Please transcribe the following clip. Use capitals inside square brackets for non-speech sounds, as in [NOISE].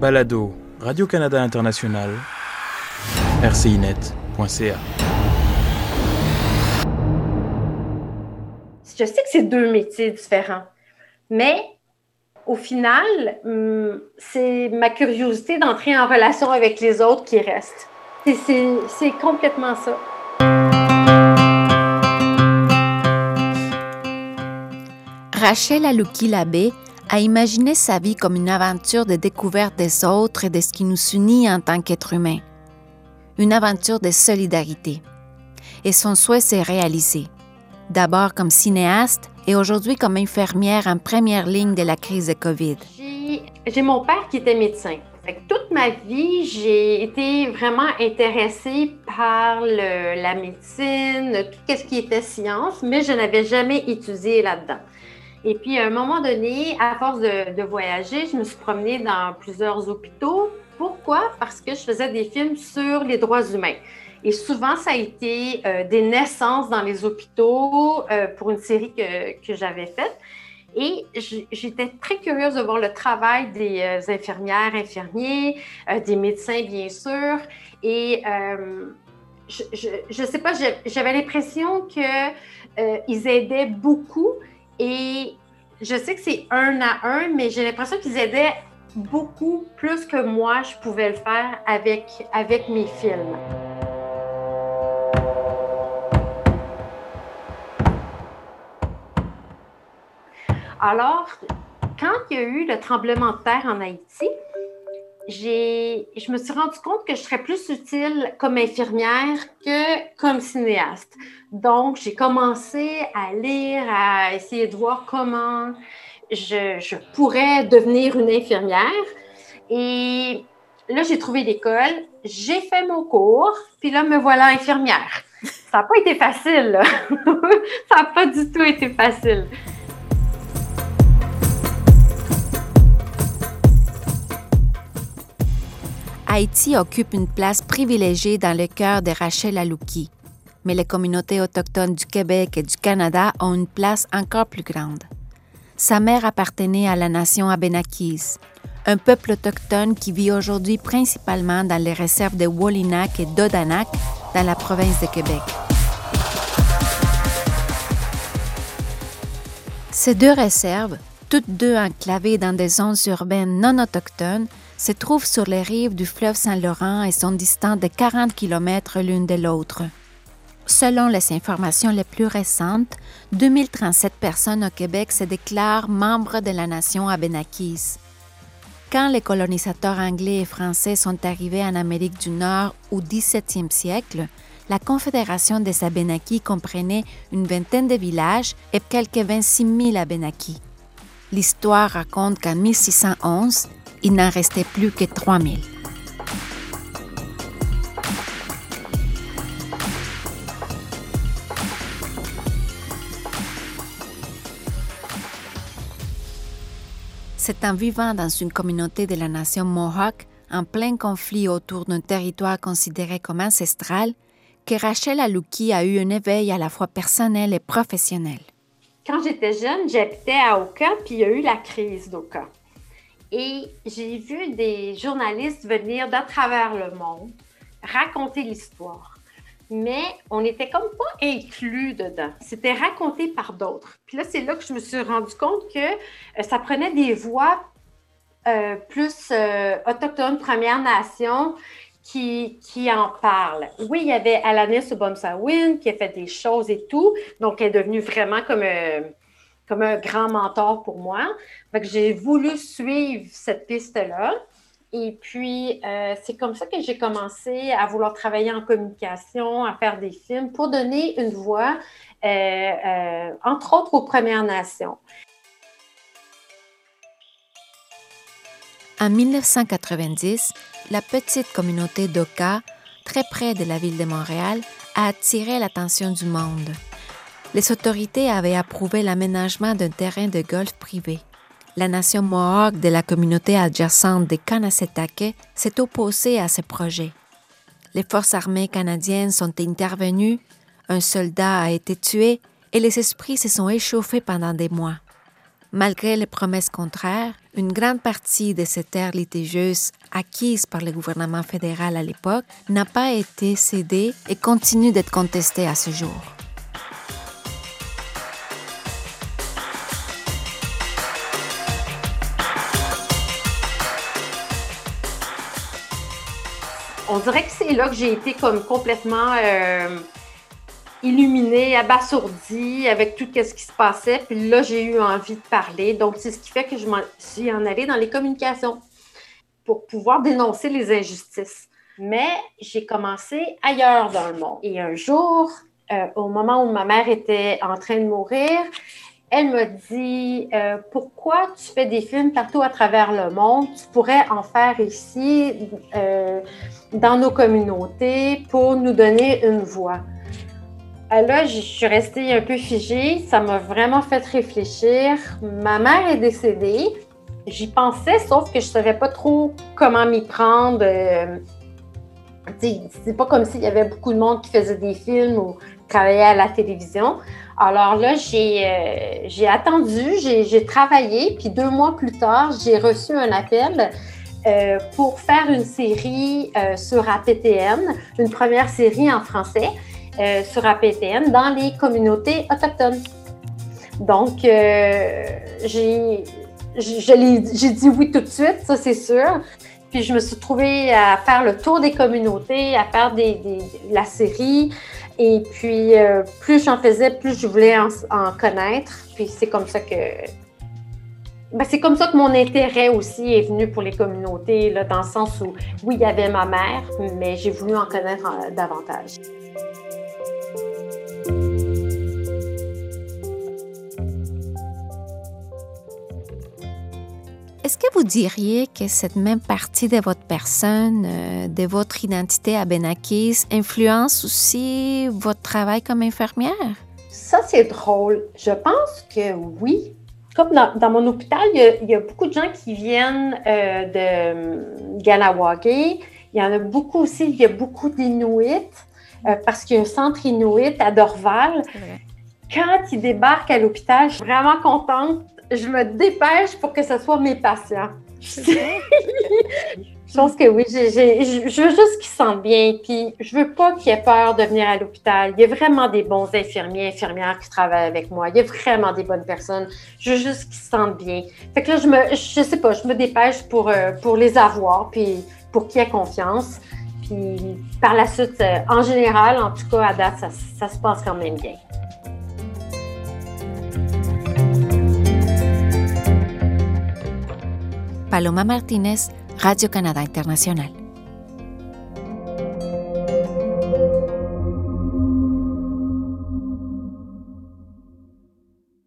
Balado Radio-Canada International, rcinet.ca. Je sais que c'est deux métiers différents, mais au final, hum, c'est ma curiosité d'entrer en relation avec les autres qui reste. C'est complètement ça. Rachel Alouki-Labbé a imaginé sa vie comme une aventure de découverte des autres et de ce qui nous unit en tant qu'être humain. Une aventure de solidarité. Et son souhait s'est réalisé. D'abord comme cinéaste et aujourd'hui comme infirmière en première ligne de la crise de COVID. J'ai mon père qui était médecin. toute ma vie, j'ai été vraiment intéressée par la médecine, tout ce qui était science, mais je n'avais jamais étudié là-dedans. Et puis, à un moment donné, à force de, voyager, je me suis promenée dans plusieurs hôpitaux. Pourquoi? Parce que je faisais des films sur les droits humains. Et souvent, ça a été euh, des naissances dans les hôpitaux euh, pour une série que, que j'avais faite. Et j'étais très curieuse de voir le travail des euh, infirmières, infirmiers, des médecins, bien sûr. Et je ne sais pas, j'avais l'impression qu'ils aidaient beaucoup, et je sais que c'est un à un, mais j'ai l'impression qu'ils aidaient beaucoup plus que moi, je pouvais le faire avec, avec mes films. Alors, quand il y a eu le tremblement de terre en Haïti, je me suis rendu compte que je serais plus utile comme infirmière que comme cinéaste. Donc, j'ai commencé à lire, à essayer de voir comment je, pourrais devenir une infirmière. Et là, j'ai trouvé l'école, j'ai fait mon cours, puis là, me voilà infirmière. Ça n'a pas été facile. [LAUGHS] Ça n'a pas du tout été facile. Haïti occupe une place privilégiée dans le cœur de Rachel Alouki, mais les communautés autochtones du Québec et du Canada ont une place encore plus grande. Sa mère appartenait à la nation Abénakis, un peuple autochtone qui vit aujourd'hui principalement dans les réserves de Wolinac et d'Odanak dans la province de Québec. Ces deux réserves, toutes deux enclavées dans des zones urbaines non autochtones, se trouvent sur les rives du fleuve Saint-Laurent et sont distantes de 40 km l'une de l'autre. Selon les informations les plus récentes, 2037 personnes au Québec se déclarent membres de la nation Abénakis. Quand les colonisateurs anglais et français sont arrivés en Amérique du Nord au XVIIe siècle, la Confédération des Abénakis comprenait une vingtaine de villages et quelques 26 000 Abénakis. L'histoire raconte qu'en 1611, il n'en restait plus que 3000. C'est en vivant dans une communauté de la nation Mohawk, en plein conflit autour d'un territoire considéré comme ancestral, que Rachel Alouki a eu un éveil à la fois personnel et professionnel. Quand j'étais jeune, j'habitais à Oka, puis il y a eu la crise d'Oka. Et j'ai vu des journalistes venir de travers le monde raconter l'histoire. Mais on n'était comme pas inclus dedans. C'était raconté par d'autres. Puis là, c'est là que je me suis rendu compte que euh, ça prenait des voix euh, plus euh, autochtones, Premières Nations, qui, qui, en parlent. Oui, il y avait Alanis Obomsawin qui a fait des choses et tout. Donc, elle est devenue vraiment comme comme un grand mentor pour moi. j'ai voulu suivre cette piste-là. Et puis, euh, c'est comme ça que j'ai commencé à vouloir travailler en communication, à faire des films pour donner une voix, euh, euh, entre autres aux Premières Nations. En 1990, la petite communauté d'Oka, très près de la ville de Montréal, a attiré l'attention du monde les autorités avaient approuvé l'aménagement d'un terrain de golf privé. La nation Mohawk de la communauté adjacente des Kanasetake s'est opposée à ce projet. Les forces armées canadiennes sont intervenues, un soldat a été tué et les esprits se sont échauffés pendant des mois. Malgré les promesses contraires, une grande partie de ces terres litigieuses acquises par le gouvernement fédéral à l'époque n'a pas été cédée et continue d'être contestée à ce jour. C'est là que j'ai été comme complètement euh, illuminée, abasourdie avec tout ce qui se passait. Puis là, j'ai eu envie de parler. Donc, c'est ce qui fait que je m'en suis en allée dans les communications pour pouvoir dénoncer les injustices. Mais j'ai commencé ailleurs dans le monde. Et un jour, euh, au moment où ma mère était en train de mourir, elle m'a dit euh, Pourquoi tu fais des films partout à travers le monde? Tu pourrais en faire ici, euh, dans nos communautés, pour nous donner une voix. Euh, là, je suis restée un peu figée. Ça m'a vraiment fait réfléchir. Ma mère est décédée. J'y pensais, sauf que je ne savais pas trop comment m'y prendre. Euh, c'est pas comme s'il y avait beaucoup de monde qui faisait des films ou travaillait à la télévision. Alors là, j'ai euh, attendu, j'ai travaillé, puis deux mois plus tard, j'ai reçu un appel pour faire une série sur APTN, une première série en français. Euh, sur APTN dans les communautés autochtones. Donc, euh, j'ai dit oui tout de suite, ça c'est sûr. Puis je me suis trouvée à faire le tour des communautés, à faire la série. Et puis, euh, plus j'en faisais, plus je voulais en, connaître. Puis c'est comme ça que. Ben, c'est comme ça que mon intérêt aussi est venu pour les communautés, là, dans le sens où, oui, il y avait ma mère, mais j'ai voulu en connaître davantage. Est-ce que vous diriez que cette même partie de votre personne, euh, de votre identité à Benakis, influence aussi votre travail comme infirmière? Ça, c'est drôle. Je pense que oui. Comme dans, mon hôpital, il y, a, beaucoup de gens qui viennent euh, de Ganawage. Il y en a beaucoup aussi, il y a beaucoup d'Inuits, euh, parce qu'il y a un centre Inuit à Dorval. Quand ils débarquent à l'hôpital, je suis vraiment contente je me dépêche pour que ce soit mes patients. [LAUGHS] je pense que oui, je veux juste qu'ils se sentent bien. Puis je veux pas qu'ils aient peur de venir à l'hôpital. Il y a vraiment des bons infirmiers, infirmières qui travaillent avec moi. Il y a vraiment des bonnes personnes. Je veux juste qu'ils se sentent bien. Fait que là, je me, je sais pas, je me dépêche pour, euh, pour les avoir, puis pour qu'ils aient confiance. Puis par la suite, euh, en général, en tout cas, à date, ça, se passe quand même bien. Paloma Martínez, Radio Canadá Internacional.